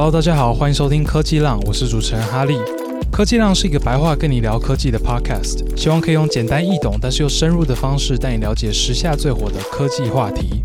Hello，大家好，欢迎收听科技浪，我是主持人哈利。科技浪是一个白话跟你聊科技的 Podcast，希望可以用简单易懂但是又深入的方式带你了解时下最火的科技话题。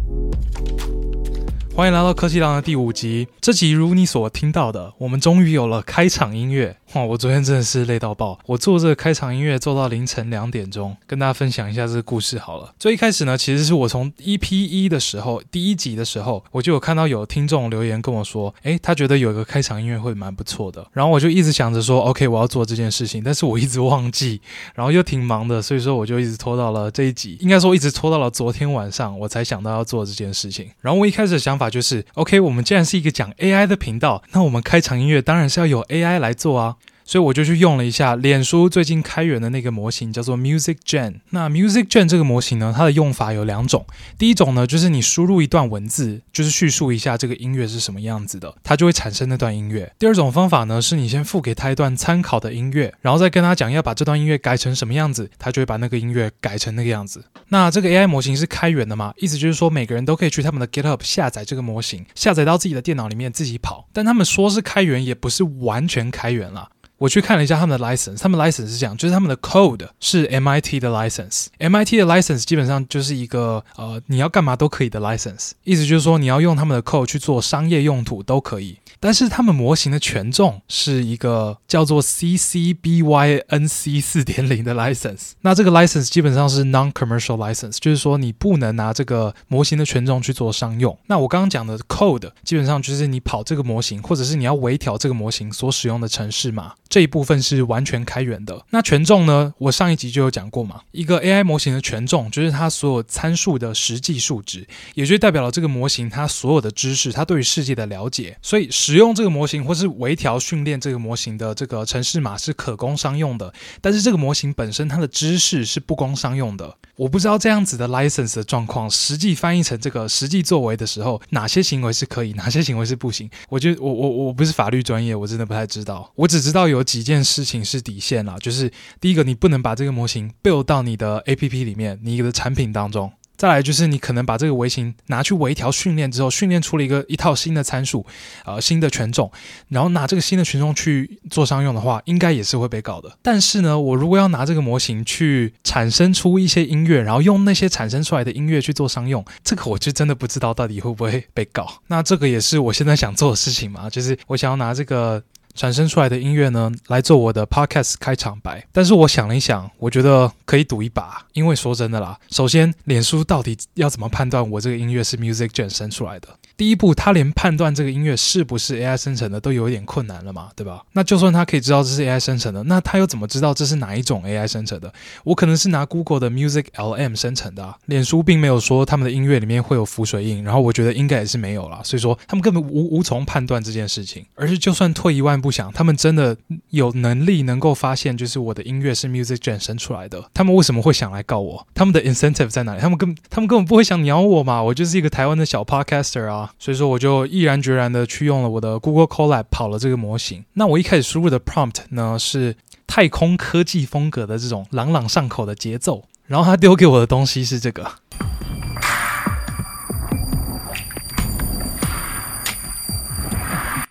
欢迎来到科技浪的第五集。这集如你所听到的，我们终于有了开场音乐。哇，我昨天真的是累到爆！我做这个开场音乐做到凌晨两点钟，跟大家分享一下这个故事好了。最一开始呢，其实是我从 EP 一的时候，第一集的时候，我就有看到有听众留言跟我说，诶，他觉得有一个开场音乐会蛮不错的。然后我就一直想着说，OK，我要做这件事情，但是我一直忘记，然后又挺忙的，所以说我就一直拖到了这一集，应该说一直拖到了昨天晚上，我才想到要做这件事情。然后我一开始的想法就是，OK，我们既然是一个讲 AI 的频道，那我们开场音乐当然是要有 AI 来做啊。所以我就去用了一下脸书最近开源的那个模型，叫做 Music Gen。那 Music Gen 这个模型呢，它的用法有两种。第一种呢，就是你输入一段文字，就是叙述一下这个音乐是什么样子的，它就会产生那段音乐。第二种方法呢，是你先付给它一段参考的音乐，然后再跟它讲要把这段音乐改成什么样子，它就会把那个音乐改成那个样子。那这个 AI 模型是开源的嘛？意思就是说每个人都可以去他们的 GitHub 下载这个模型，下载到自己的电脑里面自己跑。但他们说是开源，也不是完全开源啦。我去看了一下他们的 license，他们 license 是这样，就是他们的 code 是 MIT 的 license，MIT 的 license 基本上就是一个呃你要干嘛都可以的 license，意思就是说你要用他们的 code 去做商业用途都可以。但是他们模型的权重是一个叫做 CC BY NC 四点零的 license，那这个 license 基本上是 non-commercial license，就是说你不能拿这个模型的权重去做商用。那我刚刚讲的 code 基本上就是你跑这个模型，或者是你要微调这个模型所使用的程式码，这一部分是完全开源的。那权重呢？我上一集就有讲过嘛，一个 AI 模型的权重就是它所有参数的实际数值，也就代表了这个模型它所有的知识，它对于世界的了解。所以实使用这个模型或是微调训练这个模型的这个城市码是可供商用的，但是这个模型本身它的知识是不供商用的。我不知道这样子的 license 的状况，实际翻译成这个实际作为的时候，哪些行为是可以，哪些行为是不行？我觉得我我我不是法律专业，我真的不太知道。我只知道有几件事情是底线啦，就是第一个，你不能把这个模型 build 到你的 APP 里面，你的产品当中。再来就是你可能把这个模型拿去微调训练之后，训练出了一个一套新的参数，呃，新的权重，然后拿这个新的权重去做商用的话，应该也是会被告的。但是呢，我如果要拿这个模型去产生出一些音乐，然后用那些产生出来的音乐去做商用，这个我就真的不知道到底会不会被告。那这个也是我现在想做的事情嘛，就是我想要拿这个。产生出来的音乐呢，来做我的 podcast 开场白。但是我想了一想，我觉得可以赌一把，因为说真的啦，首先，脸书到底要怎么判断我这个音乐是 Music Gen 生出来的？第一步，他连判断这个音乐是不是 AI 生成的都有一点困难了嘛，对吧？那就算他可以知道这是 AI 生成的，那他又怎么知道这是哪一种 AI 生成的？我可能是拿 Google 的 Music LM 生成的，脸书并没有说他们的音乐里面会有浮水印，然后我觉得应该也是没有啦，所以说他们根本无无从判断这件事情。而是就算退一万步想，他们真的有能力能够发现，就是我的音乐是 Music Gen 生出来的，他们为什么会想来告我？他们的 incentive 在哪里？他们根他们根本不会想鸟我嘛，我就是一个台湾的小 podcaster 啊。所以说，我就毅然决然的去用了我的 Google Colab 跑了这个模型。那我一开始输入的 prompt 呢，是太空科技风格的这种朗朗上口的节奏，然后他丢给我的东西是这个，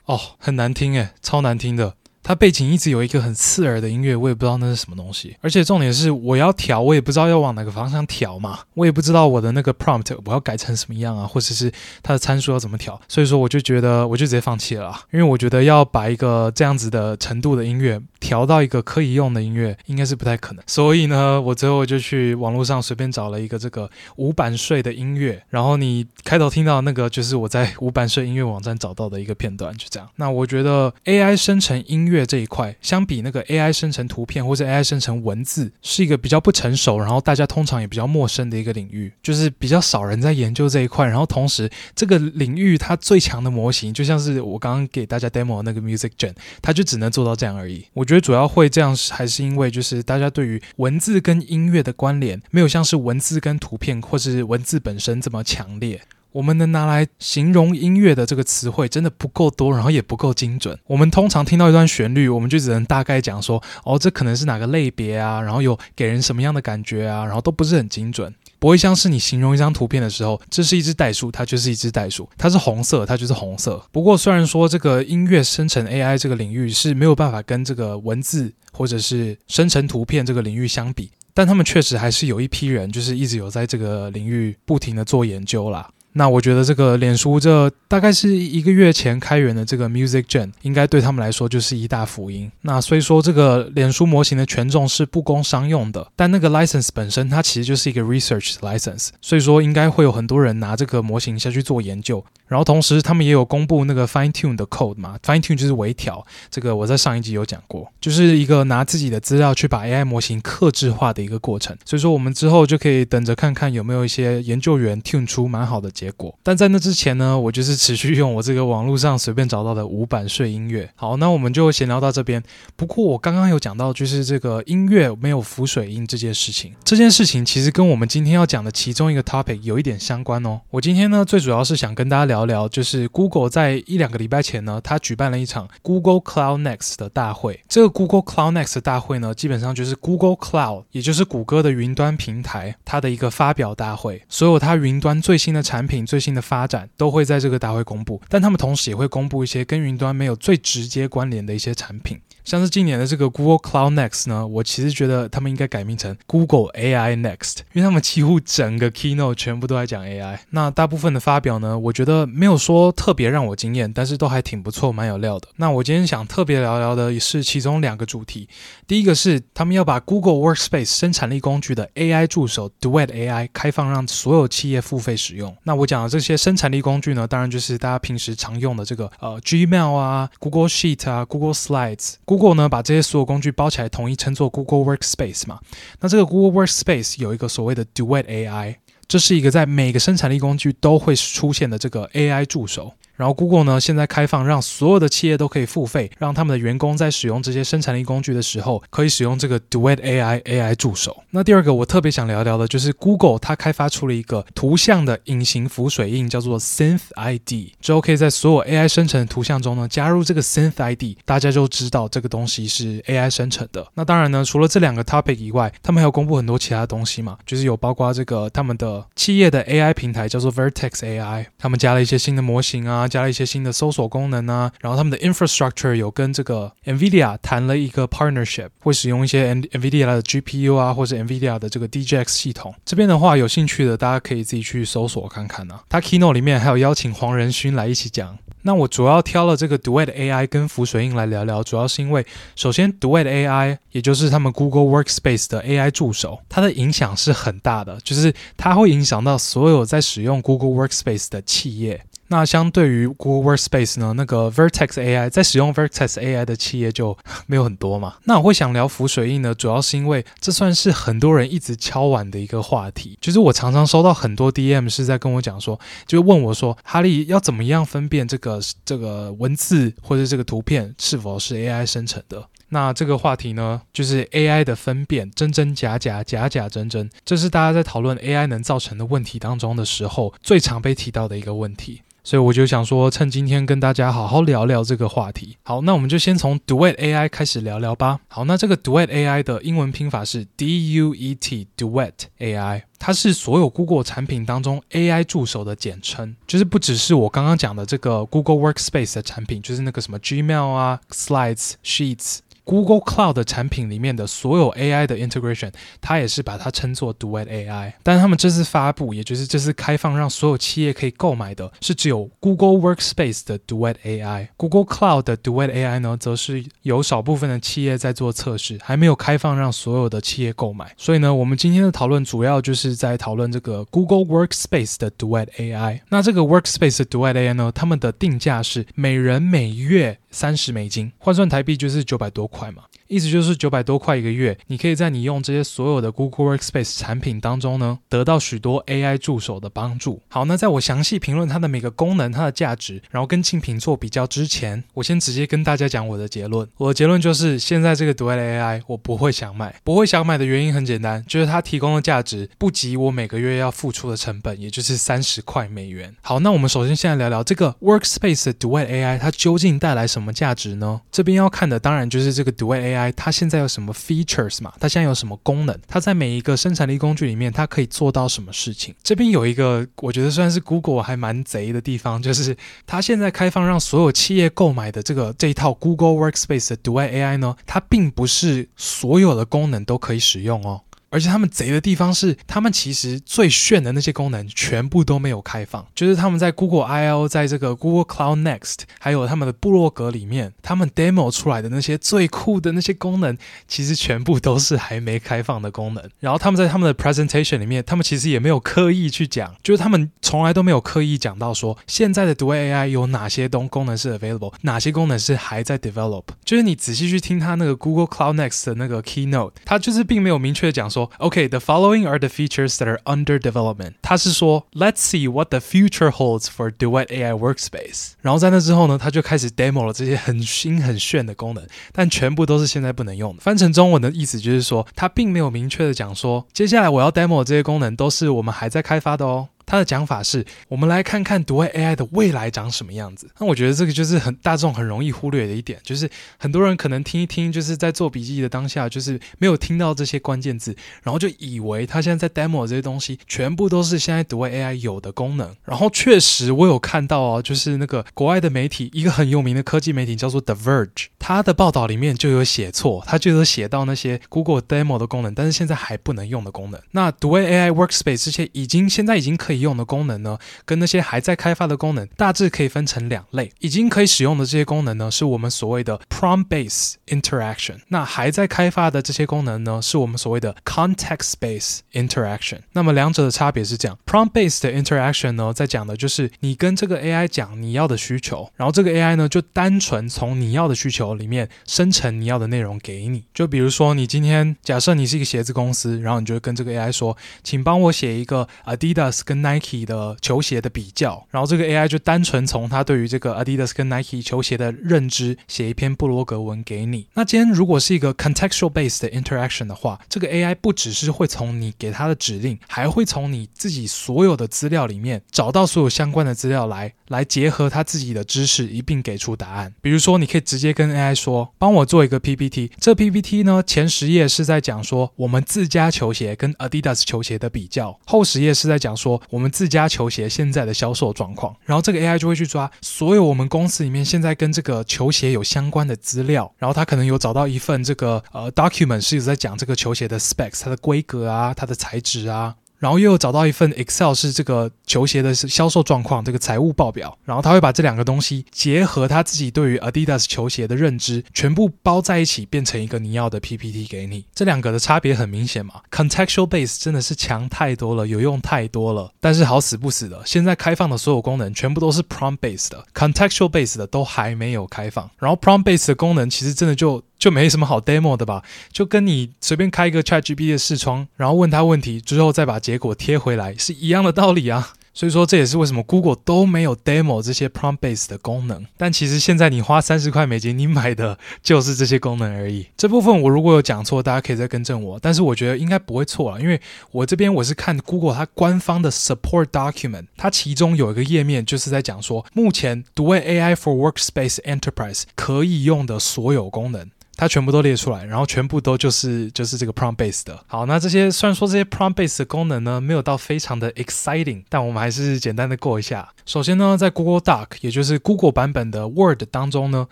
哦，很难听诶，超难听的。它背景一直有一个很刺耳的音乐，我也不知道那是什么东西。而且重点是，我要调，我也不知道要往哪个方向调嘛，我也不知道我的那个 prompt 我要改成什么样啊，或者是它的参数要怎么调。所以说，我就觉得我就直接放弃了，因为我觉得要把一个这样子的程度的音乐调到一个可以用的音乐，应该是不太可能。所以呢，我最后就去网络上随便找了一个这个无版税的音乐，然后你开头听到那个就是我在无版税音乐网站找到的一个片段，就这样。那我觉得 AI 生成音乐。乐这一块，相比那个 AI 生成图片或者 AI 生成文字，是一个比较不成熟，然后大家通常也比较陌生的一个领域，就是比较少人在研究这一块。然后同时，这个领域它最强的模型，就像是我刚刚给大家 demo 那个 Music Gen，它就只能做到这样而已。我觉得主要会这样，还是因为就是大家对于文字跟音乐的关联，没有像是文字跟图片或是文字本身这么强烈。我们能拿来形容音乐的这个词汇真的不够多，然后也不够精准。我们通常听到一段旋律，我们就只能大概讲说，哦，这可能是哪个类别啊，然后有给人什么样的感觉啊，然后都不是很精准。不会像是你形容一张图片的时候，这是一只袋鼠，它就是一只袋鼠，它是红色，它就是红色。不过虽然说这个音乐生成 AI 这个领域是没有办法跟这个文字或者是生成图片这个领域相比，但他们确实还是有一批人，就是一直有在这个领域不停的做研究啦。那我觉得这个脸书这大概是一个月前开源的这个 Music Gen，应该对他们来说就是一大福音。那虽说这个脸书模型的权重是不供商用的，但那个 license 本身它其实就是一个 research license，所以说应该会有很多人拿这个模型下去做研究。然后同时他们也有公布那个 fine tune 的 code 嘛，fine tune 就是微调，这个我在上一集有讲过，就是一个拿自己的资料去把 AI 模型客制化的一个过程。所以说我们之后就可以等着看看有没有一些研究员 tune 出蛮好的结果。但在那之前呢，我就是持续用我这个网络上随便找到的无版税音乐。好，那我们就闲聊到这边。不过我刚刚有讲到，就是这个音乐没有浮水印这件事情。这件事情其实跟我们今天要讲的其中一个 topic 有一点相关哦。我今天呢，最主要是想跟大家聊。聊就是 Google 在一两个礼拜前呢，它举办了一场 Google Cloud Next 的大会。这个 Google Cloud Next 大会呢，基本上就是 Google Cloud，也就是谷歌的云端平台，它的一个发表大会。所有它云端最新的产品、品最新的发展都会在这个大会公布，但他们同时也会公布一些跟云端没有最直接关联的一些产品。像是今年的这个 Google Cloud Next 呢，我其实觉得他们应该改名成 Google AI Next，因为他们几乎整个 Keynote 全部都在讲 AI。那大部分的发表呢，我觉得没有说特别让我惊艳，但是都还挺不错，蛮有料的。那我今天想特别聊聊的也是其中两个主题。第一个是他们要把 Google Workspace 生产力工具的 AI 助手 Duet AI 开放，让所有企业付费使用。那我讲的这些生产力工具呢，当然就是大家平时常用的这个呃 Gmail 啊、Google Sheet 啊、Google Slides。Google 呢，把这些所有工具包起来，统一称作 Google Workspace 嘛。那这个 Google Workspace 有一个所谓的 Duet AI，这是一个在每个生产力工具都会出现的这个 AI 助手。然后 Google 呢，现在开放让所有的企业都可以付费，让他们的员工在使用这些生产力工具的时候，可以使用这个 Duet AI AI 助手。那第二个我特别想聊聊的就是 Google 它开发出了一个图像的隐形浮水印，叫做 Synth ID。之后可以在所有 AI 生成的图像中呢，加入这个 Synth ID，大家就知道这个东西是 AI 生成的。那当然呢，除了这两个 topic 以外，他们还有公布很多其他东西嘛，就是有包括这个他们的企业的 AI 平台叫做 Vertex AI，他们加了一些新的模型啊。加了一些新的搜索功能啊，然后他们的 infrastructure 有跟这个 NVIDIA 谈了一个 partnership，会使用一些 NVIDIA 的 GPU 啊，或者 NVIDIA 的这个 DGX 系统。这边的话，有兴趣的大家可以自己去搜索看看啊。它 Keynote 里面还有邀请黄仁勋来一起讲。那我主要挑了这个 Duet AI 跟浮水印来聊聊，主要是因为首先 Duet AI 也就是他们 Google Workspace 的 AI 助手，它的影响是很大的，就是它会影响到所有在使用 Google Workspace 的企业。那相对于 Google Workspace 呢，那个 Vertex AI 在使用 Vertex AI 的企业就 没有很多嘛。那我会想聊浮水印呢，主要是因为这算是很多人一直敲碗的一个话题。就是我常常收到很多 DM 是在跟我讲说，就问我说，哈利要怎么样分辨这个这个文字或者这个图片是否是 AI 生成的？那这个话题呢，就是 AI 的分辨真真假假、假假真真，这是大家在讨论 AI 能造成的问题当中的时候最常被提到的一个问题。所以我就想说，趁今天跟大家好好聊聊这个话题。好，那我们就先从 Duet AI 开始聊聊吧。好，那这个 Duet AI 的英文拼法是 D-U-E-T Duet AI，它是所有 Google 产品当中 AI 助手的简称，就是不只是我刚刚讲的这个 Google Workspace 的产品，就是那个什么 Gmail 啊、Slides、Sheets。Google Cloud 的产品里面的所有 AI 的 integration，它也是把它称作 Duet AI。但他们这次发布，也就是这次开放让所有企业可以购买的，是只有 Google Workspace 的 Duet AI。Google Cloud 的 Duet AI 呢，则是有少部分的企业在做测试，还没有开放让所有的企业购买。所以呢，我们今天的讨论主要就是在讨论这个 Google Workspace 的 Duet AI。那这个 Workspace 的 Duet AI 呢，他们的定价是每人每月三十美金，换算台币就是九百多块嘛。意思就是九百多块一个月，你可以在你用这些所有的 Google Workspace 产品当中呢，得到许多 AI 助手的帮助。好，那在我详细评论它的每个功能、它的价值，然后跟竞品做比较之前，我先直接跟大家讲我的结论。我的结论就是，现在这个 Duet AI 我不会想买，不会想买的原因很简单，就是它提供的价值不及我每个月要付出的成本，也就是三十块美元。好，那我们首先现在聊聊这个 Workspace 的 Duet AI，它究竟带来什么价值呢？这边要看的当然就是这个 Duet AI。它现在有什么 features 嘛？它现在有什么功能？它在每一个生产力工具里面，它可以做到什么事情？这边有一个我觉得算是 Google 还蛮贼的地方，就是它现在开放让所有企业购买的这个这一套 Google Workspace 的 d u a AI 呢，它并不是所有的功能都可以使用哦。而且他们贼的地方是，他们其实最炫的那些功能全部都没有开放。就是他们在 Google I/O，在这个 Google Cloud Next，还有他们的部落格里面，他们 demo 出来的那些最酷的那些功能，其实全部都是还没开放的功能。然后他们在他们的 presentation 里面，他们其实也没有刻意去讲，就是他们从来都没有刻意讲到说，现在的 Duet AI 有哪些东功能是 available，哪些功能是还在 develop。就是你仔细去听他那个 Google Cloud Next 的那个 keynote，他就是并没有明确讲说。OK，the following are the features that are under development。他是说，Let's see what the future holds for Duet AI Workspace。然后在那之后呢，他就开始 demo 了这些很新很炫的功能，但全部都是现在不能用的。翻成中文的意思就是说，他并没有明确的讲说，接下来我要 demo 的这些功能都是我们还在开发的哦。他的讲法是，我们来看看独爱 AI 的未来长什么样子。那我觉得这个就是很大众很容易忽略的一点，就是很多人可能听一听，就是在做笔记的当下，就是没有听到这些关键字，然后就以为他现在在 demo 这些东西全部都是现在独爱 AI 有的功能。然后确实我有看到哦，就是那个国外的媒体，一个很有名的科技媒体叫做 The Verge，他的报道里面就有写错，他就有写到那些 Google demo 的功能，但是现在还不能用的功能。那独爱 AI Workspace 这些已经现在已经可以用的功能呢，跟那些还在开发的功能，大致可以分成两类。已经可以使用的这些功能呢，是我们所谓的 prompt-based interaction。那还在开发的这些功能呢，是我们所谓的 context-based interaction。那么两者的差别是这样：prompt-based interaction 呢，在讲的就是你跟这个 AI 讲你要的需求，然后这个 AI 呢，就单纯从你要的需求里面生成你要的内容给你。就比如说，你今天假设你是一个鞋子公司，然后你就跟这个 AI 说，请帮我写一个 Adidas 跟 Nike。Nike 的球鞋的比较，然后这个 AI 就单纯从他对于这个 Adidas 跟 Nike 球鞋的认知写一篇布罗格文给你。那今天如果是一个 contextual based interaction 的话，这个 AI 不只是会从你给他的指令，还会从你自己所有的资料里面找到所有相关的资料来，来结合他自己的知识一并给出答案。比如说，你可以直接跟 AI 说，帮我做一个 PPT。这 PPT 呢，前十页是在讲说我们自家球鞋跟 Adidas 球鞋的比较，后十页是在讲说我们自家球鞋现在的销售状况，然后这个 AI 就会去抓所有我们公司里面现在跟这个球鞋有相关的资料，然后他可能有找到一份这个呃 document 是有在讲这个球鞋的 specs，它的规格啊，它的材质啊。然后又找到一份 Excel 是这个球鞋的销售状况，这个财务报表。然后他会把这两个东西结合他自己对于 Adidas 球鞋的认知，全部包在一起，变成一个你要的 PPT 给你。这两个的差别很明显嘛，Contextual Base 真的是强太多了，有用太多了。但是好死不死的，现在开放的所有功能全部都是 Prompt Base 的，Contextual Base 的都还没有开放。然后 Prompt Base 的功能其实真的就。就没什么好 demo 的吧，就跟你随便开一个 ChatGPT 的视窗，然后问他问题之后再把结果贴回来，是一样的道理啊。所以说这也是为什么 Google 都没有 demo 这些 prompt base 的功能。但其实现在你花三十块美金，你买的就是这些功能而已。这部分我如果有讲错，大家可以再更正我。但是我觉得应该不会错啊，因为我这边我是看 Google 它官方的 support document，它其中有一个页面就是在讲说，目前独卫 AI for Workspace Enterprise 可以用的所有功能。它全部都列出来，然后全部都就是就是这个 prompt base 的。好，那这些虽然说这些 prompt base 的功能呢，没有到非常的 exciting，但我们还是简单的过一下。首先呢，在 Google Doc，也就是 Google 版本的 Word 当中呢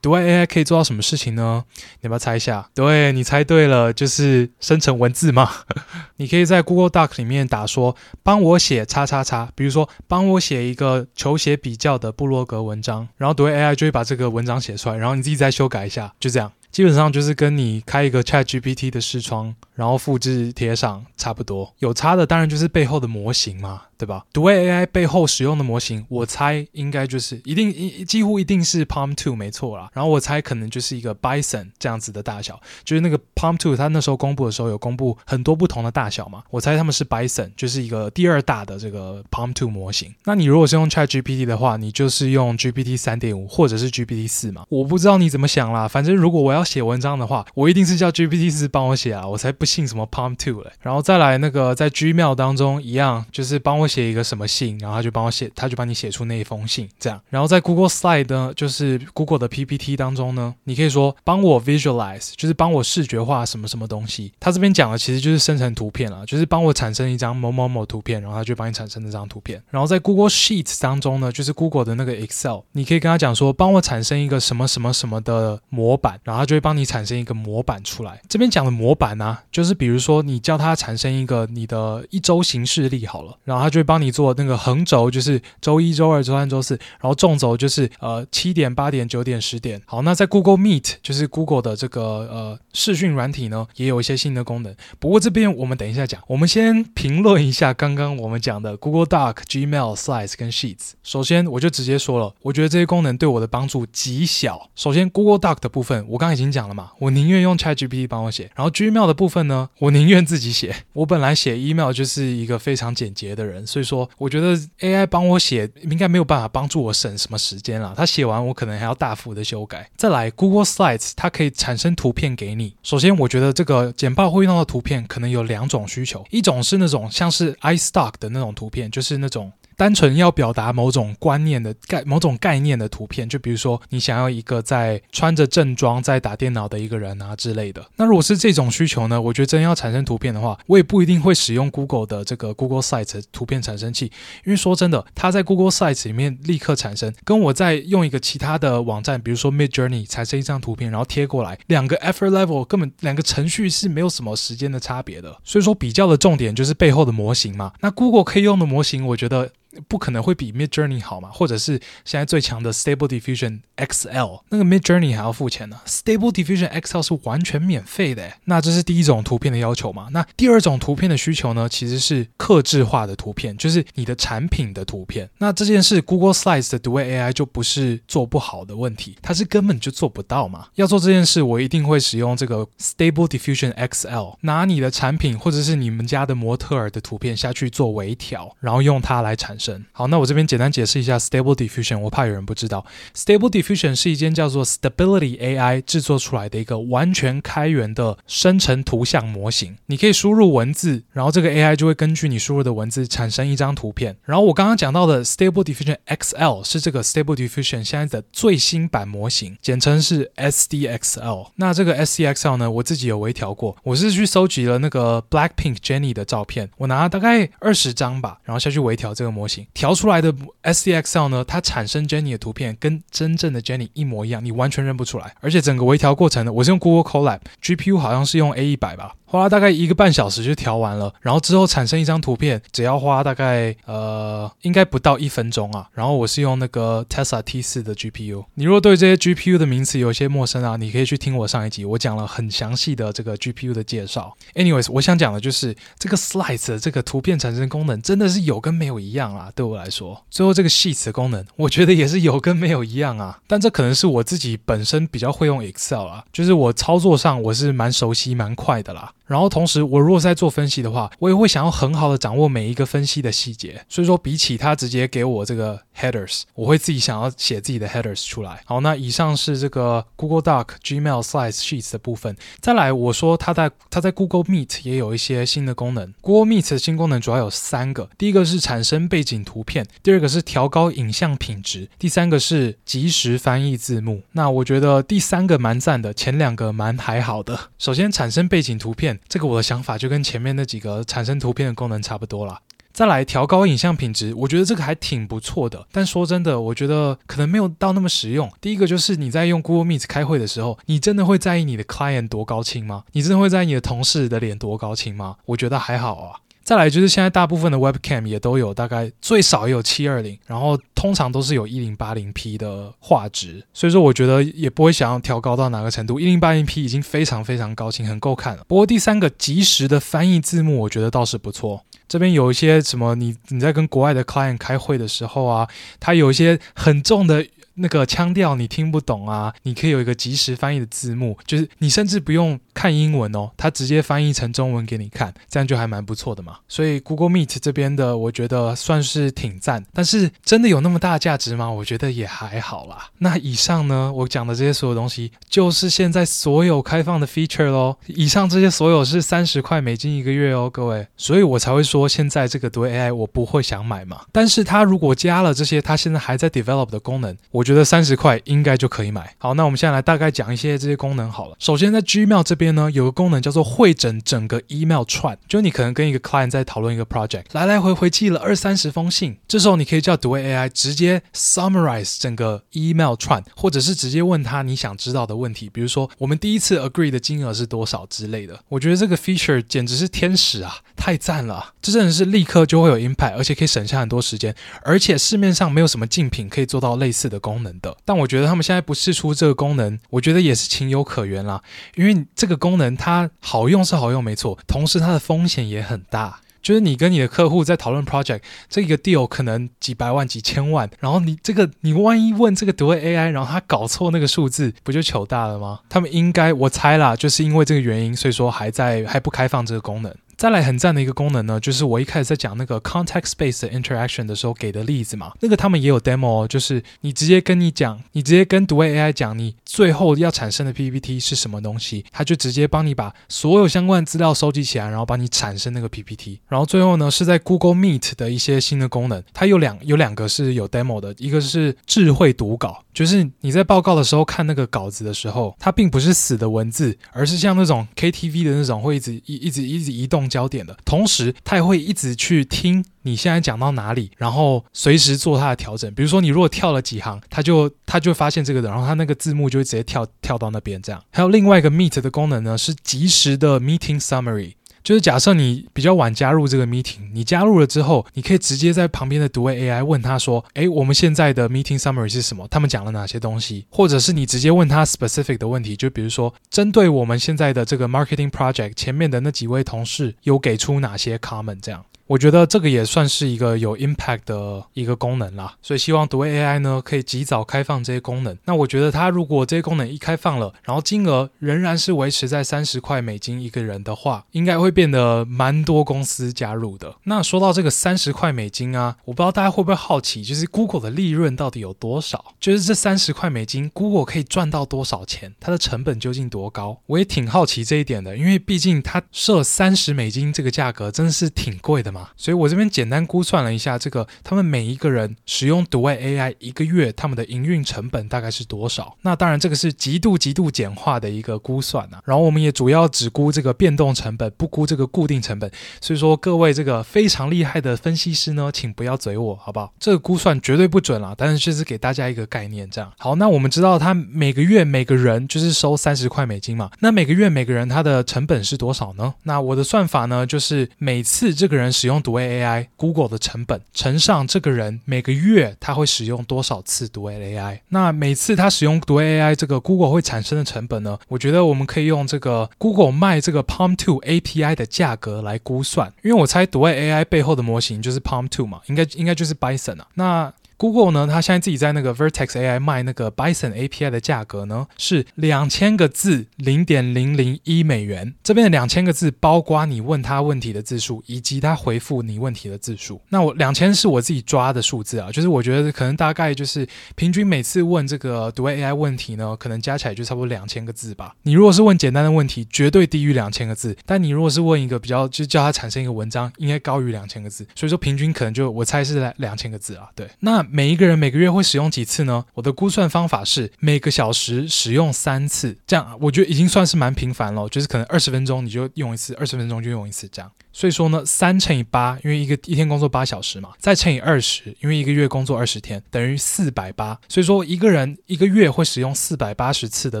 ，Duet AI 可以做到什么事情呢？你要不要猜一下？对，你猜对了，就是生成文字嘛。你可以在 Google Doc 里面打说，帮我写叉叉叉，比如说帮我写一个球鞋比较的布洛格文章，然后 Duet AI 就会把这个文章写出来，然后你自己再修改一下，就这样。基本上就是跟你开一个 ChatGPT 的视窗，然后复制贴上差不多。有差的当然就是背后的模型嘛。对吧？Duet AI 背后使用的模型，我猜应该就是一定一几乎一定是 PaLM 2没错啦。然后我猜可能就是一个 Bison 这样子的大小，就是那个 PaLM 2它那时候公布的时候有公布很多不同的大小嘛。我猜他们是 Bison，就是一个第二大的这个 PaLM 2模型。那你如果是用 ChatGPT 的话，你就是用 GPT 三点五或者是 GPT 四嘛。我不知道你怎么想啦，反正如果我要写文章的话，我一定是叫 GPT 四帮我写啊，我才不信什么 PaLM 2嘞。然后再来那个在 Gmail 当中一样，就是帮我。我写一个什么信，然后他就帮我写，他就帮你写出那一封信，这样。然后在 Google Slide 呢，就是 Google 的 PPT 当中呢，你可以说帮我 visualize，就是帮我视觉化什么什么东西。他这边讲的其实就是生成图片了，就是帮我产生一张某某某图片，然后他就帮你产生那张图片。然后在 Google Sheets 当中呢，就是 Google 的那个 Excel，你可以跟他讲说，帮我产生一个什么什么什么的模板，然后他就会帮你产生一个模板出来。这边讲的模板呢、就是比如说你叫他产生一个你的一周行事历好了，然后他就会帮你做那个横轴，就是周一、周二、周三、周四，然后纵轴就是呃七点、八点、九点、十点。好，那在 Google Meet，就是 Google 的这个呃视讯软体呢，也有一些新的功能。不过这边我们等一下讲，我们先评论一下刚刚我们讲的 Google Doc、Gmail、Slides 跟 Sheets。首先，我就直接说了，我觉得这些功能对我的帮助极小。首先，Google Doc 的部分，我刚刚已经讲了嘛，我宁愿用 ChatGPT 帮我写。然后 Gmail 的部分呢，我宁愿自己写。我本来写 email 就是一个非常简洁的人，所以说我觉得 AI 帮我写应该没有办法帮助我省什么时间了。它写完我可能还要大幅的修改。再来，Google Slides 它可以产生图片给你。首先，我觉得这个简报会用到的图片可能有两种需求，一种是那种像是 iStock 的那种图片，就是那种。单纯要表达某种观念的概某种概念的图片，就比如说你想要一个在穿着正装在打电脑的一个人啊之类的。那如果是这种需求呢，我觉得真要产生图片的话，我也不一定会使用 Google 的这个 Google Sites 图片产生器，因为说真的，它在 Google Sites 里面立刻产生，跟我在用一个其他的网站，比如说 Midjourney 产生一张图片然后贴过来，两个 effort level 根本两个程序是没有什么时间的差别的。所以说比较的重点就是背后的模型嘛。那 Google 可以用的模型，我觉得。不可能会比 Midjourney 好嘛？或者是现在最强的 Stable Diffusion XL，那个 Midjourney 还要付钱呢？Stable Diffusion XL 是完全免费的。那这是第一种图片的要求嘛？那第二种图片的需求呢？其实是克制化的图片，就是你的产品的图片。那这件事 Google Slides 的读位 AI 就不是做不好的问题，它是根本就做不到嘛。要做这件事，我一定会使用这个 Stable Diffusion XL，拿你的产品或者是你们家的模特儿的图片下去做微调，然后用它来产生。好，那我这边简单解释一下 Stable Diffusion，我怕有人不知道。Stable Diffusion 是一间叫做 Stability AI 制作出来的一个完全开源的生成图像模型。你可以输入文字，然后这个 AI 就会根据你输入的文字产生一张图片。然后我刚刚讲到的 Stable Diffusion XL 是这个 Stable Diffusion 现在的最新版模型，简称是 SDXL。那这个 SDXL 呢，我自己有微调过，我是去搜集了那个 Blackpink Jennie 的照片，我拿了大概二十张吧，然后下去微调这个模型。调出来的 SDXL 呢，它产生 Jenny 的图片跟真正的 Jenny 一模一样，你完全认不出来。而且整个微调过程呢，我是用 Google Colab，GPU 好像是用 A 一百吧。花了大概一个半小时就调完了，然后之后产生一张图片，只要花大概呃，应该不到一分钟啊。然后我是用那个 Tesla T4 的 GPU。你如果对这些 GPU 的名词有些陌生啊，你可以去听我上一集，我讲了很详细的这个 GPU 的介绍。Anyways，我想讲的就是这个 Slides 这个图片产生功能真的是有跟没有一样啊。对我来说，最后这个 Sheets 功能，我觉得也是有跟没有一样啊。但这可能是我自己本身比较会用 Excel 啊，就是我操作上我是蛮熟悉蛮快的啦。然后同时，我如果是在做分析的话，我也会想要很好的掌握每一个分析的细节。所以说，比起他直接给我这个 headers，我会自己想要写自己的 headers 出来。好，那以上是这个 Google Doc、Gmail、Slides、Sheets 的部分。再来，我说它在它在 Google Meet 也有一些新的功能。Google Meet 的新功能主要有三个：第一个是产生背景图片，第二个是调高影像品质，第三个是即时翻译字幕。那我觉得第三个蛮赞的，前两个蛮还好的。首先，产生背景图片。这个我的想法就跟前面那几个产生图片的功能差不多了。再来调高影像品质，我觉得这个还挺不错的。但说真的，我觉得可能没有到那么实用。第一个就是你在用 Google Meet 开会的时候，你真的会在意你的 client 多高清吗？你真的会在意你的同事的脸多高清吗？我觉得还好啊。再来就是现在大部分的 Webcam 也都有大概最少也有七二零，然后通常都是有一零八零 P 的画质，所以说我觉得也不会想要调高到哪个程度，一零八零 P 已经非常非常高清，很够看了。不过第三个即时的翻译字幕，我觉得倒是不错。这边有一些什么，你你在跟国外的 client 开会的时候啊，它有一些很重的。那个腔调你听不懂啊，你可以有一个即时翻译的字幕，就是你甚至不用看英文哦，它直接翻译成中文给你看，这样就还蛮不错的嘛。所以 Google Meet 这边的，我觉得算是挺赞。但是真的有那么大价值吗？我觉得也还好啦。那以上呢，我讲的这些所有东西，就是现在所有开放的 feature 喽。以上这些所有是三十块美金一个月哦，各位。所以我才会说，现在这个读 AI 我不会想买嘛。但是它如果加了这些，它现在还在 develop 的功能，我觉得三十块应该就可以买。好，那我们现在来大概讲一些这些功能好了。首先在 Gmail 这边呢，有个功能叫做汇整整个 email 串，就你可能跟一个 client 在讨论一个 project，来来回回寄了二三十封信，这时候你可以叫读 AI 直接 summarize 整个 email 串，或者是直接问他你想知道的问题，比如说我们第一次 agree 的金额是多少之类的。我觉得这个 feature 简直是天使啊，太赞了！这真的是立刻就会有 impact，而且可以省下很多时间，而且市面上没有什么竞品可以做到类似的功能的。但我觉得他们现在不试出这个功能，我觉得也是情有可原啦，因为这个功能它好用是好用没错，同时它的风险也很大。就是你跟你的客户在讨论 project，这个 deal 可能几百万、几千万，然后你这个你万一问这个读 AI，然后他搞错那个数字，不就糗大了吗？他们应该我猜啦，就是因为这个原因，所以说还在还不开放这个功能。再来很赞的一个功能呢，就是我一开始在讲那个 context space interaction 的时候给的例子嘛，那个他们也有 demo 哦，就是你直接跟你讲，你直接跟读 AI 讲，你最后要产生的 PPT 是什么东西，它就直接帮你把所有相关资料收集起来，然后帮你产生那个 PPT。然后最后呢，是在 Google Meet 的一些新的功能，它有两有两个是有 demo 的，一个是智慧读稿。就是你在报告的时候看那个稿子的时候，它并不是死的文字，而是像那种 KTV 的那种会一直一一直一直移动焦点的，同时他也会一直去听你现在讲到哪里，然后随时做他的调整。比如说你如果跳了几行，他就他就发现这个的，然后他那个字幕就会直接跳跳到那边这样。还有另外一个 Meet 的功能呢，是及时的 Meeting Summary。就是假设你比较晚加入这个 meeting，你加入了之后，你可以直接在旁边的独卫 AI 问他说：“诶，我们现在的 meeting summary 是什么？他们讲了哪些东西？”或者是你直接问他 specific 的问题，就比如说针对我们现在的这个 marketing project，前面的那几位同事有给出哪些 common 这样。我觉得这个也算是一个有 impact 的一个功能啦，所以希望读 AI 呢可以及早开放这些功能。那我觉得它如果这些功能一开放了，然后金额仍然是维持在三十块美金一个人的话，应该会变得蛮多公司加入的。那说到这个三十块美金啊，我不知道大家会不会好奇，就是 Google 的利润到底有多少？就是这三十块美金，Google 可以赚到多少钱？它的成本究竟多高？我也挺好奇这一点的，因为毕竟它设三十美金这个价格真的是挺贵的嘛。所以我这边简单估算了一下，这个他们每一个人使用独爱 AI 一个月，他们的营运成本大概是多少？那当然这个是极度极度简化的一个估算啊。然后我们也主要只估这个变动成本，不估这个固定成本。所以说各位这个非常厉害的分析师呢，请不要嘴我，好不好？这个估算绝对不准啦，但是就是给大家一个概念，这样。好，那我们知道他每个月每个人就是收三十块美金嘛，那每个月每个人他的成本是多少呢？那我的算法呢，就是每次这个人使使用读爱 AI Google 的成本乘上这个人每个月他会使用多少次读 AI，那每次他使用读 AI 这个 Google 会产生的成本呢？我觉得我们可以用这个 Google 卖这个 PaLM Two API 的价格来估算，因为我猜读 AI 背后的模型就是 PaLM Two 嘛，应该应该就是 Bison 啊，那。Google 呢，它现在自己在那个 Vertex AI 卖那个 Bison API 的价格呢，是两千个字零点零零一美元。这边的两千个字包括你问他问题的字数，以及他回复你问题的字数。那我两千是我自己抓的数字啊，就是我觉得可能大概就是平均每次问这个读 AI 问题呢，可能加起来就差不多两千个字吧。你如果是问简单的问题，绝对低于两千个字。但你如果是问一个比较，就叫他产生一个文章，应该高于两千个字。所以说平均可能就我猜是在两千个字啊。对，那。每一个人每个月会使用几次呢？我的估算方法是每个小时使用三次，这样我觉得已经算是蛮频繁了。就是可能二十分钟你就用一次，二十分钟就用一次这样。所以说呢，三乘以八，因为一个一天工作八小时嘛，再乘以二十，因为一个月工作二十天，等于四百八。所以说一个人一个月会使用四百八十次的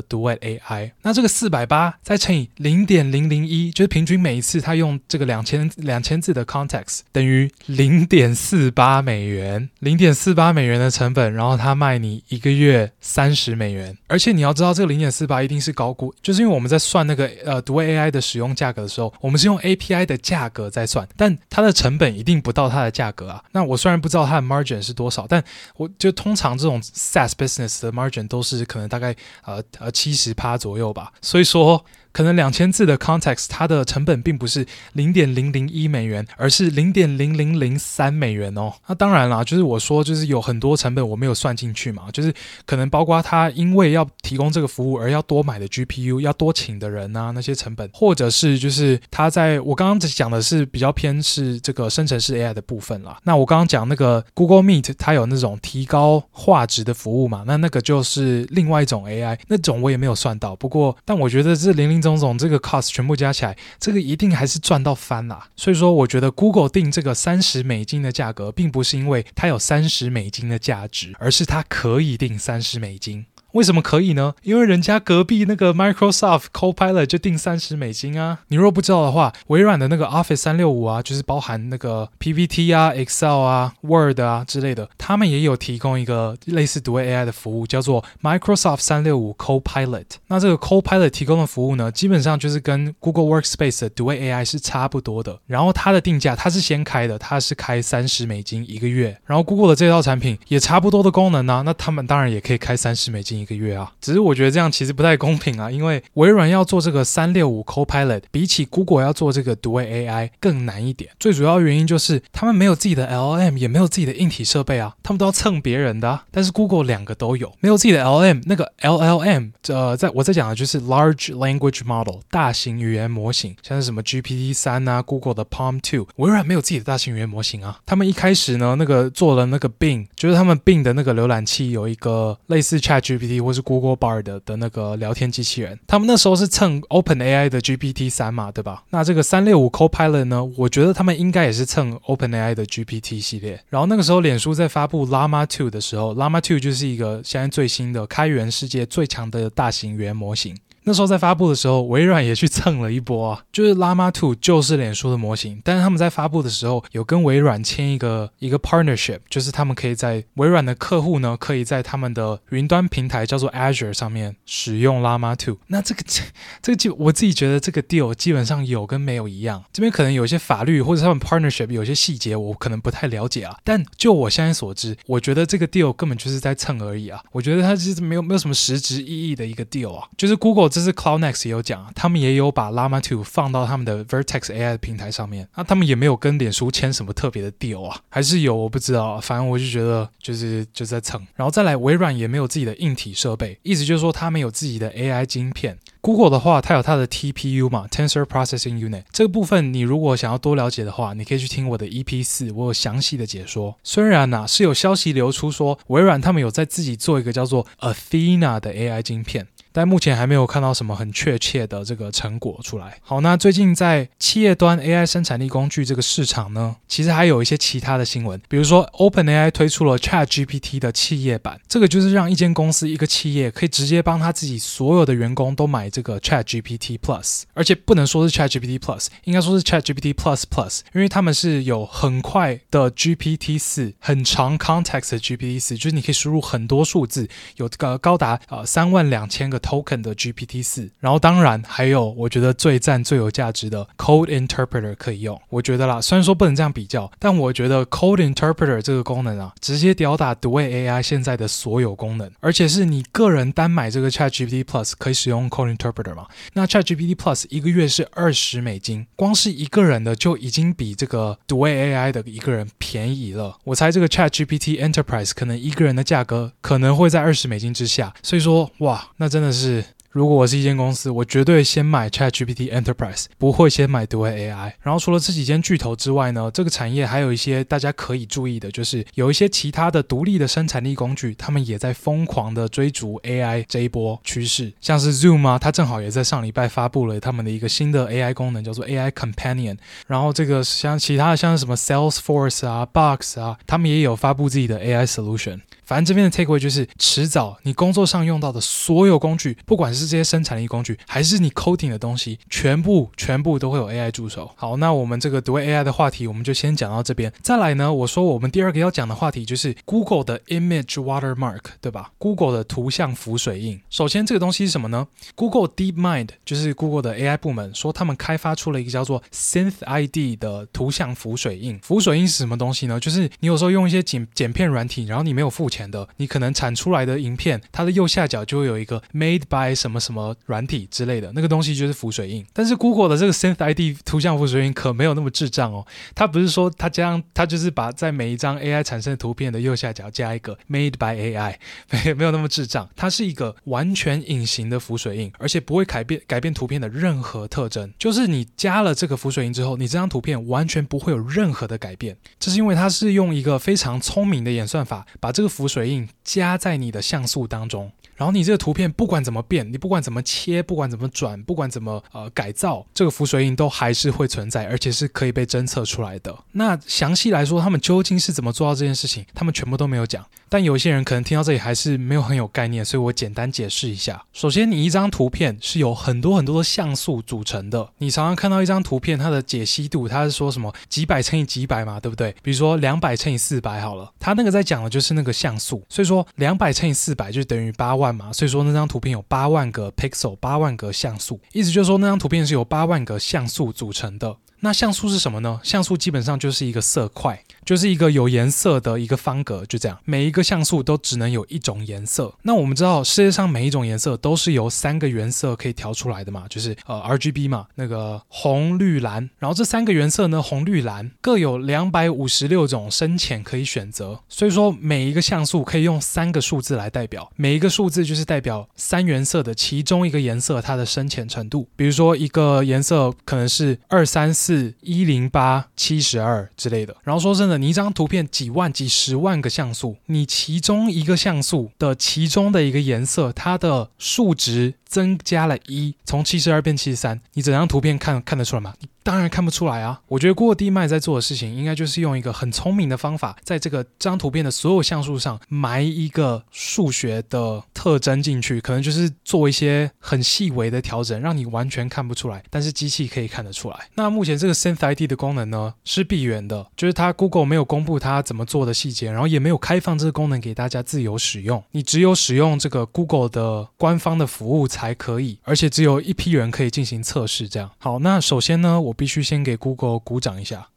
读爱 AI。那这个四百八再乘以零点零零一，就是平均每一次他用这个两千两千字的 context，等于零点四八美元，零点四八美元的成本，然后他卖你一个月三十美元。而且你要知道，这个零点四八一定是高估，就是因为我们在算那个呃读爱 AI 的使用价格的时候，我们是用 API 的价。格在算，但它的成本一定不到它的价格啊。那我虽然不知道它的 margin 是多少，但我就通常这种 SaaS business 的 margin 都是可能大概呃呃七十趴左右吧。所以说。可能两千字的 context，它的成本并不是零点零零一美元，而是零点零零零三美元哦。那当然啦，就是我说就是有很多成本我没有算进去嘛，就是可能包括他因为要提供这个服务而要多买的 GPU，要多请的人啊那些成本，或者是就是他在我刚刚讲的是比较偏是这个生成式 AI 的部分啦。那我刚刚讲那个 Google Meet，它有那种提高画质的服务嘛，那那个就是另外一种 AI，那种我也没有算到。不过，但我觉得这零零总总这个 cost 全部加起来，这个一定还是赚到翻啦。所以说，我觉得 Google 定这个三十美金的价格，并不是因为它有三十美金的价值，而是它可以定三十美金。为什么可以呢？因为人家隔壁那个 Microsoft Copilot 就定三十美金啊！你若不知道的话，微软的那个 Office 三六五啊，就是包含那个 PPT 啊、Excel 啊、Word 啊之类的，他们也有提供一个类似独卫 AI 的服务，叫做 Microsoft 三六五 Copilot。那这个 Copilot 提供的服务呢，基本上就是跟 Google Workspace 的独卫 AI 是差不多的。然后它的定价，它是先开的，它是开三十美金一个月。然后 Google 的这套产品也差不多的功能啊，那他们当然也可以开三十美金。个月啊，只是我觉得这样其实不太公平啊，因为微软要做这个三六五 Copilot，比起 Google 要做这个独卫 AI 更难一点。最主要原因就是他们没有自己的 LM，也没有自己的硬体设备啊，他们都要蹭别人的啊。但是 Google 两个都有，没有自己的 LM，那个 LLM，呃，在我在讲的就是 Large Language Model 大型语言模型，像是什么 GPT 三啊，Google 的 Palm Two，微软没有自己的大型语言模型啊。他们一开始呢，那个做了那个 Bing，就是他们 Bing 的那个浏览器有一个类似 ChatGPT。或是 Google Bard 的那个聊天机器人，他们那时候是蹭 OpenAI 的 GPT 三嘛，对吧？那这个三六五 Copilot 呢，我觉得他们应该也是蹭 OpenAI 的 GPT 系列。然后那个时候，脸书在发布 Llama Two 的时候，Llama Two 就是一个现在最新的开源世界最强的大型语言模型。那时候在发布的时候，微软也去蹭了一波啊，就是 Llama 2就是脸书的模型，但是他们在发布的时候有跟微软签一个一个 partnership，就是他们可以在微软的客户呢，可以在他们的云端平台叫做 Azure 上面使用 Llama 2。那这个 这个就我自己觉得这个 deal 基本上有跟没有一样，这边可能有一些法律或者他们 partnership 有些细节我可能不太了解啊，但就我现在所知，我觉得这个 deal 根本就是在蹭而已啊，我觉得它其实没有没有什么实质意义的一个 deal 啊，就是 Google。这是 CloudNext 也有讲，他们也有把 Llama 2放到他们的 Vertex AI 的平台上面，那他们也没有跟脸书签什么特别的 deal 啊，还是有我不知道，反正我就觉得就是就在蹭，然后再来微软也没有自己的硬体设备，意思就是说他们有自己的 AI 晶片。Google 的话，它有它的 TPU 嘛，Tensor Processing Unit 这个部分，你如果想要多了解的话，你可以去听我的 EP 四，我有详细的解说。虽然呐、啊、是有消息流出说微软他们有在自己做一个叫做 Athena 的 AI 晶片。但目前还没有看到什么很确切的这个成果出来。好，那最近在企业端 AI 生产力工具这个市场呢，其实还有一些其他的新闻，比如说 OpenAI 推出了 ChatGPT 的企业版，这个就是让一间公司一个企业可以直接帮他自己所有的员工都买这个 ChatGPT Plus，而且不能说是 ChatGPT Plus，应该说是 ChatGPT Plus Plus，因为他们是有很快的 GPT 四，很长 context 的 GPT 四，就是你可以输入很多数字，有这个高达呃三万两千个。Token 的 GPT 四，然后当然还有我觉得最赞最有价值的 Code Interpreter 可以用。我觉得啦，虽然说不能这样比较，但我觉得 Code Interpreter 这个功能啊，直接吊打独卫 AI 现在的所有功能，而且是你个人单买这个 ChatGPT Plus 可以使用 Code Interpreter 嘛？那 ChatGPT Plus 一个月是二十美金，光是一个人的就已经比这个独卫 AI 的一个人便宜了。我猜这个 ChatGPT Enterprise 可能一个人的价格可能会在二十美金之下，所以说哇，那真的是。是，如果我是一间公司，我绝对先买 ChatGPT Enterprise，不会先买独卫 AI。然后除了这几间巨头之外呢，这个产业还有一些大家可以注意的，就是有一些其他的独立的生产力工具，他们也在疯狂的追逐 AI 这一波趋势。像是 Zoom 啊，它正好也在上礼拜发布了他们的一个新的 AI 功能，叫做 AI Companion。然后这个像其他的像什么 Salesforce 啊、Box 啊，他们也有发布自己的 AI solution。反正这边的 takeaway 就是，迟早你工作上用到的所有工具，不管是这些生产力工具，还是你 coding 的东西，全部全部都会有 AI 助手。好，那我们这个读 AI 的话题，我们就先讲到这边。再来呢，我说我们第二个要讲的话题就是 Google 的 Image Watermark，对吧？Google 的图像浮水印。首先，这个东西是什么呢？Google DeepMind 就是 Google 的 AI 部门说，他们开发出了一个叫做 SynthID 的图像浮水印。浮水印是什么东西呢？就是你有时候用一些剪剪片软体，然后你没有付钱。钱的，你可能产出来的影片，它的右下角就会有一个 made by 什么什么软体之类的，那个东西就是浮水印。但是 Google 的这个 Synth ID 图像浮水印可没有那么智障哦，它不是说它这样，它就是把在每一张 AI 产生的图片的右下角加一个 made by AI，没 没有那么智障，它是一个完全隐形的浮水印，而且不会改变改变图片的任何特征，就是你加了这个浮水印之后，你这张图片完全不会有任何的改变，这是因为它是用一个非常聪明的演算法把这个浮水印加在你的像素当中。然后你这个图片不管怎么变，你不管怎么切，不管怎么转，不管怎么呃改造，这个浮水印都还是会存在，而且是可以被侦测出来的。那详细来说，他们究竟是怎么做到这件事情？他们全部都没有讲。但有些人可能听到这里还是没有很有概念，所以我简单解释一下。首先，你一张图片是由很多很多的像素组成的。你常常看到一张图片，它的解析度，它是说什么几百乘以几百嘛，对不对？比如说两百乘以四百好了，它那个在讲的就是那个像素。所以说两百乘以四百就等于八万。嘛，所以说那张图片有八万个 pixel，八万个像素，意思就是说那张图片是由八万个像素组成的。那像素是什么呢？像素基本上就是一个色块，就是一个有颜色的一个方格，就这样。每一个像素都只能有一种颜色。那我们知道世界上每一种颜色都是由三个原色可以调出来的嘛，就是呃 RGB 嘛，那个红、绿、蓝。然后这三个原色呢，红、绿、蓝各有两百五十六种深浅可以选择。所以说每一个像素可以用三个数字来代表，每一个数字就是代表三原色的其中一个颜色它的深浅程度。比如说一个颜色可能是二三四。四一零八七十二之类的，然后说真的，你一张图片几万几十万个像素，你其中一个像素的其中的一个颜色，它的数值增加了一，从七十二变七十三，你整张图片看看得出来吗？当然看不出来啊！我觉得 Google DMI 在做的事情，应该就是用一个很聪明的方法，在这个张图片的所有像素上埋一个数学的特征进去，可能就是做一些很细微的调整，让你完全看不出来，但是机器可以看得出来。那目前这个 Synth ID 的功能呢，是闭源的，就是它 Google 没有公布它怎么做的细节，然后也没有开放这个功能给大家自由使用，你只有使用这个 Google 的官方的服务才可以，而且只有一批人可以进行测试。这样好，那首先呢，我。必须先给 Google 鼓掌一下，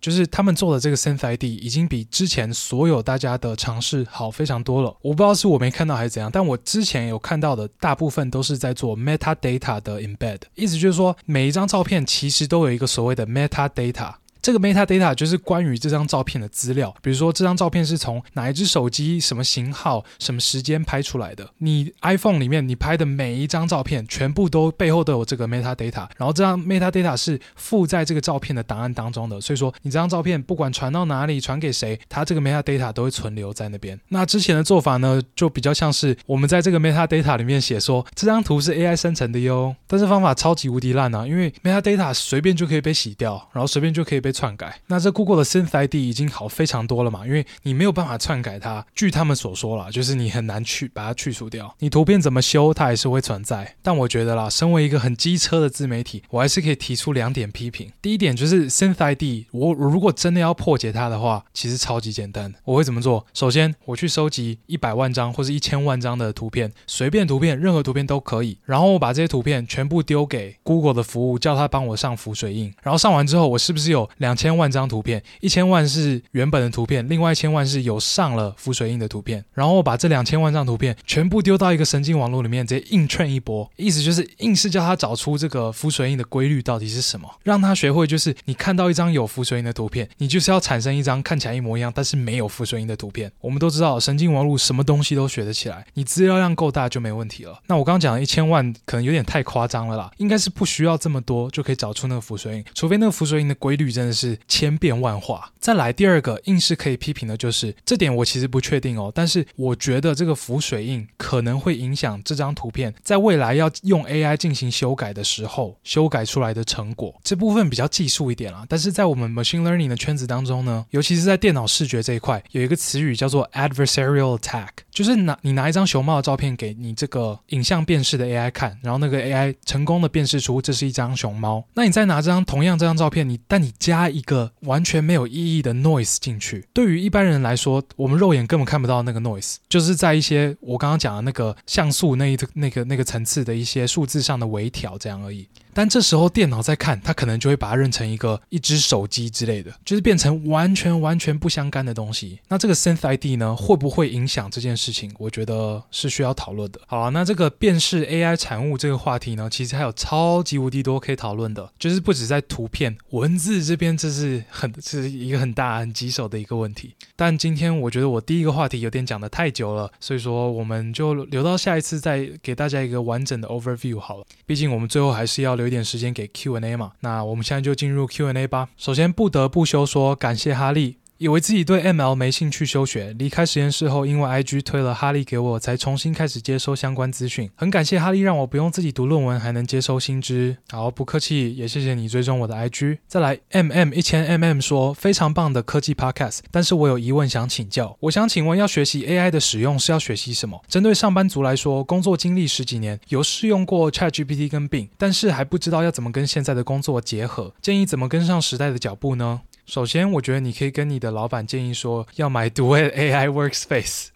就是他们做的这个 Sense ID 已经比之前所有大家的尝试好非常多了。我不知道是我没看到还是怎样，但我之前有看到的大部分都是在做 metadata 的 embed，意思就是说每一张照片其实都有一个所谓的 metadata。这个 metadata 就是关于这张照片的资料，比如说这张照片是从哪一只手机、什么型号、什么时间拍出来的。你 iPhone 里面你拍的每一张照片，全部都背后都有这个 metadata，然后这张 metadata 是附在这个照片的档案当中的。所以说，你这张照片不管传到哪里、传给谁，它这个 metadata 都会存留在那边。那之前的做法呢，就比较像是我们在这个 metadata 里面写说这张图是 AI 生成的哟，但是方法超级无敌烂啊，因为 metadata 随便就可以被洗掉，然后随便就可以被。篡改，那这 Google 的 Synth ID 已经好非常多了嘛，因为你没有办法篡改它。据他们所说啦，就是你很难去把它去除掉。你图片怎么修，它还是会存在。但我觉得啦，身为一个很机车的自媒体，我还是可以提出两点批评。第一点就是 Synth ID，我如果真的要破解它的话，其实超级简单。我会怎么做？首先，我去收集一百万张或者一千万张的图片，随便图片，任何图片都可以。然后我把这些图片全部丢给 Google 的服务，叫他帮我上浮水印。然后上完之后，我是不是有两两千万张图片，一千万是原本的图片，另外一千万是有上了浮水印的图片。然后把这两千万张图片全部丢到一个神经网络里面，直接硬 train 一波，意思就是硬是叫他找出这个浮水印的规律到底是什么，让他学会就是你看到一张有浮水印的图片，你就是要产生一张看起来一模一样但是没有浮水印的图片。我们都知道神经网络什么东西都学得起来，你资料量够大就没问题了。那我刚刚讲的一千万可能有点太夸张了啦，应该是不需要这么多就可以找出那个浮水印，除非那个浮水印的规律真真的是。千变万化。再来第二个，硬是可以批评的就是这点，我其实不确定哦。但是我觉得这个浮水印可能会影响这张图片在未来要用 AI 进行修改的时候，修改出来的成果。这部分比较技术一点啦。但是在我们 machine learning 的圈子当中呢，尤其是在电脑视觉这一块，有一个词语叫做 adversarial attack。就是拿你拿一张熊猫的照片给你这个影像辨识的 AI 看，然后那个 AI 成功的辨识出这是一张熊猫。那你再拿这张同样这张照片，你但你加一个完全没有意义的 noise 进去，对于一般人来说，我们肉眼根本看不到那个 noise，就是在一些我刚刚讲的那个像素那一那个那个层次的一些数字上的微调这样而已。但这时候电脑在看，它可能就会把它认成一个一只手机之类的，就是变成完全完全不相干的东西。那这个 Synth ID 呢，会不会影响这件事事情？我觉得是需要讨论的。好了，那这个辨识 AI 产物这个话题呢，其实还有超级无敌多可以讨论的，就是不止在图片、文字这边，这是很是一个很大很棘手的一个问题。但今天我觉得我第一个话题有点讲得太久了，所以说我们就留到下一次再给大家一个完整的 overview 好了。毕竟我们最后还是要留。一点时间给 Q&A 嘛，那我们现在就进入 Q&A 吧。首先不得不休说，感谢哈利。以为自己对 ML 没兴趣休学，离开实验室后，因为 IG 推了哈利给我，才重新开始接收相关资讯。很感谢哈利让我不用自己读论文，还能接收新知。好，不客气，也谢谢你追踪我的 IG。再来，MM 一千 MM 说非常棒的科技 Podcast，但是我有疑问想请教。我想请问，要学习 AI 的使用是要学习什么？针对上班族来说，工作经历十几年，有试用过 ChatGPT 跟 Bing，但是还不知道要怎么跟现在的工作结合，建议怎么跟上时代的脚步呢？首先，我觉得你可以跟你的老板建议说，要买 Duet AI Workspace。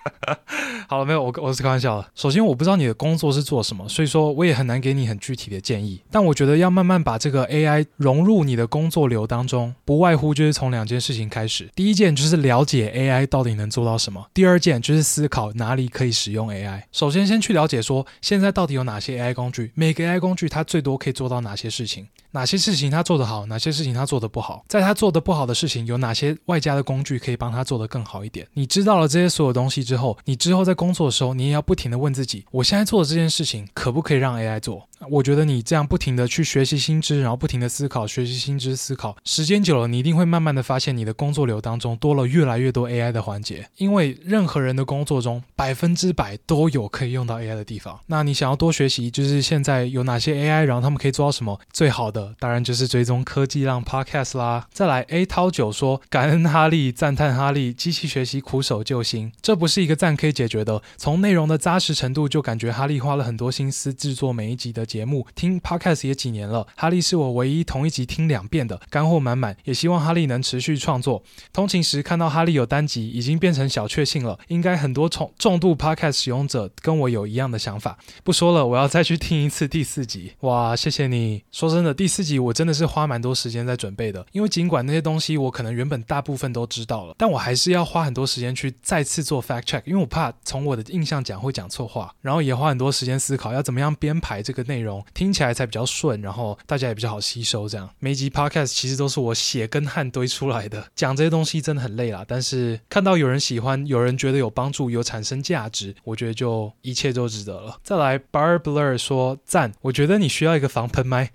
好了，没有，我我是开玩笑的。首先，我不知道你的工作是做什么，所以说我也很难给你很具体的建议。但我觉得要慢慢把这个 AI 融入你的工作流当中，不外乎就是从两件事情开始。第一件就是了解 AI 到底能做到什么；第二件就是思考哪里可以使用 AI。首先，先去了解说现在到底有哪些 AI 工具，每个 AI 工具它最多可以做到哪些事情。哪些事情他做得好，哪些事情他做得不好，在他做得不好的事情，有哪些外加的工具可以帮他做得更好一点？你知道了这些所有东西之后，你之后在工作的时候，你也要不停地问自己：我现在做的这件事情可不可以让 AI 做？我觉得你这样不停地去学习新知，然后不停地思考，学习新知思考，时间久了，你一定会慢慢地发现你的工作流当中多了越来越多 AI 的环节。因为任何人的工作中百分之百都有可以用到 AI 的地方。那你想要多学习，就是现在有哪些 AI，然后他们可以做到什么？最好的当然就是追踪科技浪 Podcast 啦。再来 A 涛九说，感恩哈利，赞叹哈利，机器学习苦手救星，这不是一个赞可以解决的。从内容的扎实程度就感觉哈利花了很多心思制作每一集的。节目听 Podcast 也几年了，哈利是我唯一同一集听两遍的，干货满满。也希望哈利能持续创作。通勤时看到哈利有单集，已经变成小确幸了。应该很多重重度 Podcast 使用者跟我有一样的想法。不说了，我要再去听一次第四集。哇，谢谢你。说真的，第四集我真的是花蛮多时间在准备的，因为尽管那些东西我可能原本大部分都知道了，但我还是要花很多时间去再次做 fact check，因为我怕从我的印象讲会讲错话，然后也花很多时间思考要怎么样编排这个内容。听起来才比较顺，然后大家也比较好吸收。这样每一集 podcast 其实都是我血跟汗堆出来的，讲这些东西真的很累啦。但是看到有人喜欢，有人觉得有帮助，有产生价值，我觉得就一切都值得了。再来，Bar Blur 说赞，我觉得你需要一个防喷麦。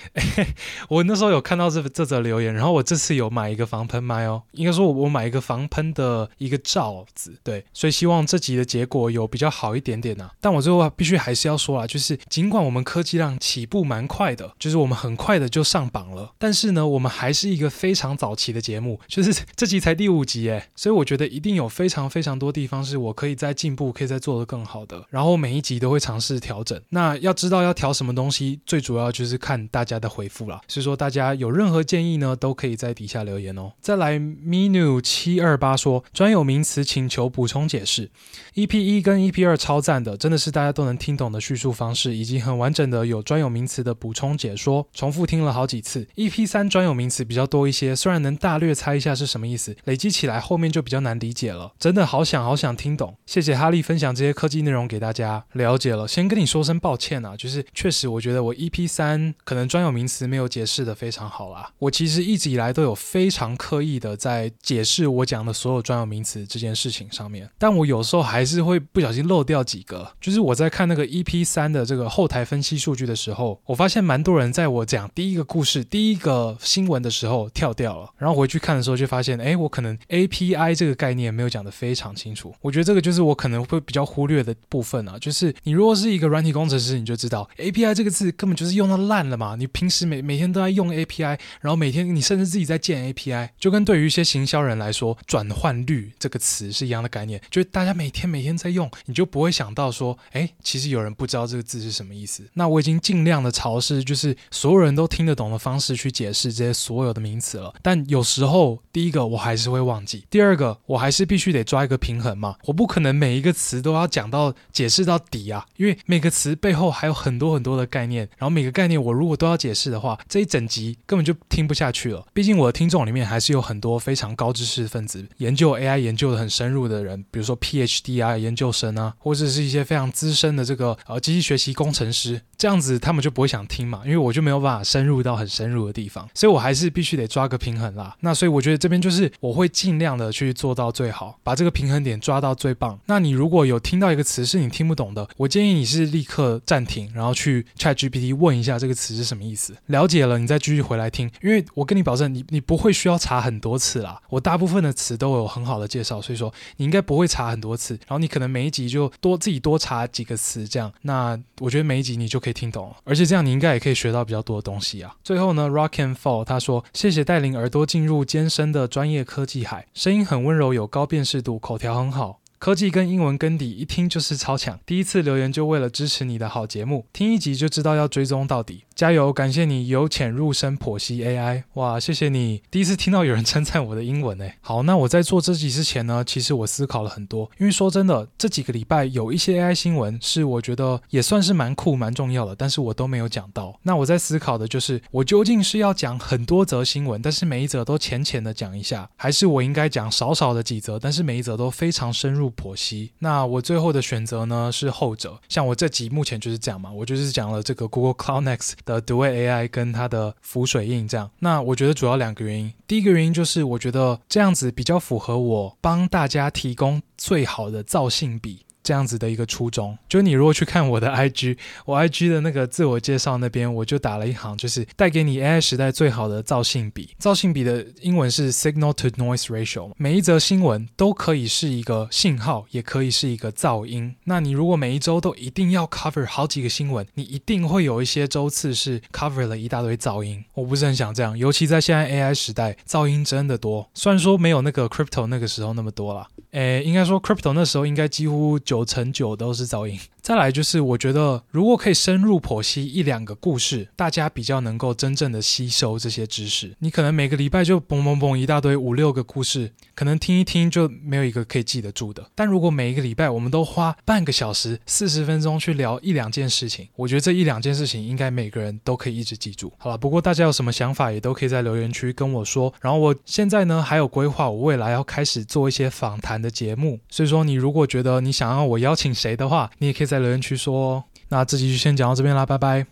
我那时候有看到这这则留言，然后我这次有买一个防喷麦哦，应该说我我买一个防喷的一个罩子，对，所以希望这集的结果有比较好一点点啊。但我最后必须还是要说啊，就是尽管我们科技浪。起步蛮快的，就是我们很快的就上榜了。但是呢，我们还是一个非常早期的节目，就是这集才第五集诶，所以我觉得一定有非常非常多地方是我可以再进步，可以再做得更好的。然后每一集都会尝试调整。那要知道要调什么东西，最主要就是看大家的回复啦。所以说大家有任何建议呢，都可以在底下留言哦。再来，Minu 七二八说，专有名词请求补充解释。EP 一跟 EP 二超赞的，真的是大家都能听懂的叙述方式，以及很完整的有。专有名词的补充解说，重复听了好几次。EP 三专有名词比较多一些，虽然能大略猜一下是什么意思，累积起来后面就比较难理解了。真的好想好想听懂。谢谢哈利分享这些科技内容给大家。了解了，先跟你说声抱歉啊，就是确实我觉得我 EP 三可能专有名词没有解释的非常好啦。我其实一直以来都有非常刻意的在解释我讲的所有专有名词这件事情上面，但我有时候还是会不小心漏掉几个。就是我在看那个 EP 三的这个后台分析数据的时候，我发现蛮多人在我讲第一个故事、第一个新闻的时候跳掉了，然后回去看的时候就发现，哎，我可能 API 这个概念没有讲得非常清楚。我觉得这个就是我可能会比较忽略的部分啊，就是你如果是一个软体工程师，你就知道 API 这个字根本就是用到烂了嘛。你平时每每天都在用 API，然后每天你甚至自己在建 API，就跟对于一些行销人来说，转换率这个词是一样的概念，就是大家每天每每天在用，你就不会想到说，哎，其实有人不知道这个字是什么意思。那我已经尽量的尝试，就是所有人都听得懂的方式去解释这些所有的名词了，但有时候，第一个我还是会忘记，第二个我还是必须得抓一个平衡嘛，我不可能每一个词都要讲到解释到底啊，因为每个词背后还有很多很多的概念，然后每个概念我如果都要解释的话，这一整集根本就听不下去了。毕竟我的听众里面还是有很多非常高知识分子，研究 AI 研究的很深入的人，比如说 PhD 啊、研究生啊，或者是一些非常资深的这个呃机器学习工程师，这样子他们就不会想听嘛，因为我就没有办法深入到很深入的地方，所以我还是必须得抓个平衡啦。那所以我觉得这边就是我会尽量的去做到最好，把这个平衡点抓到最棒。那你如果有听到一个词是你听不懂的，我建议你是立刻暂停，然后去 ChatGPT 问一下这个词是什么意思，了解了你再继续回来听。因为我跟你保证，你你不会需要查很多次啦。我大部分的词都有很好的介绍，所以说你应该不会查很多次。然后你可能每一集就多自己多查几个词，这样，那我觉得每一集你就可以听懂，而且这样你应该也可以学到比较多的东西啊。最后呢，Rock and Fall 他说：“谢谢带领耳朵进入艰深的专业科技海，声音很温柔，有高辨识度，口条很好。”科技跟英文根底，一听就是超强。第一次留言就为了支持你的好节目，听一集就知道要追踪到底。加油！感谢你由浅入深剖析 AI，哇，谢谢你！第一次听到有人称赞我的英文诶。好，那我在做这集之前呢，其实我思考了很多，因为说真的，这几个礼拜有一些 AI 新闻是我觉得也算是蛮酷、蛮重要的，但是我都没有讲到。那我在思考的就是，我究竟是要讲很多则新闻，但是每一则都浅浅的讲一下，还是我应该讲少少的几则，但是每一则都非常深入。剖析，那我最后的选择呢是后者。像我这集目前就是这样嘛，我就是讲了这个 Google Cloud Next 的 Duet AI 跟它的浮水印这样。那我觉得主要两个原因，第一个原因就是我觉得这样子比较符合我帮大家提供最好的造性比。这样子的一个初衷，就你如果去看我的 IG，我 IG 的那个自我介绍那边，我就打了一行，就是带给你 AI 时代最好的造性比。造性比的英文是 Signal to Noise Ratio。每一则新闻都可以是一个信号，也可以是一个噪音。那你如果每一周都一定要 cover 好几个新闻，你一定会有一些周次是 cover 了一大堆噪音。我不是很想这样，尤其在现在 AI 时代，噪音真的多。虽然说没有那个 Crypto 那个时候那么多了，诶，应该说 Crypto 那时候应该几乎九成九都是噪音。再来就是，我觉得如果可以深入剖析一两个故事，大家比较能够真正的吸收这些知识。你可能每个礼拜就嘣嘣嘣一大堆五六个故事，可能听一听就没有一个可以记得住的。但如果每一个礼拜我们都花半个小时、四十分钟去聊一两件事情，我觉得这一两件事情应该每个人都可以一直记住。好了，不过大家有什么想法也都可以在留言区跟我说。然后我现在呢还有规划，我未来要开始做一些访谈的节目。所以说，你如果觉得你想要我邀请谁的话，你也可以在在留言区说。那这集就先讲到这边啦，拜拜。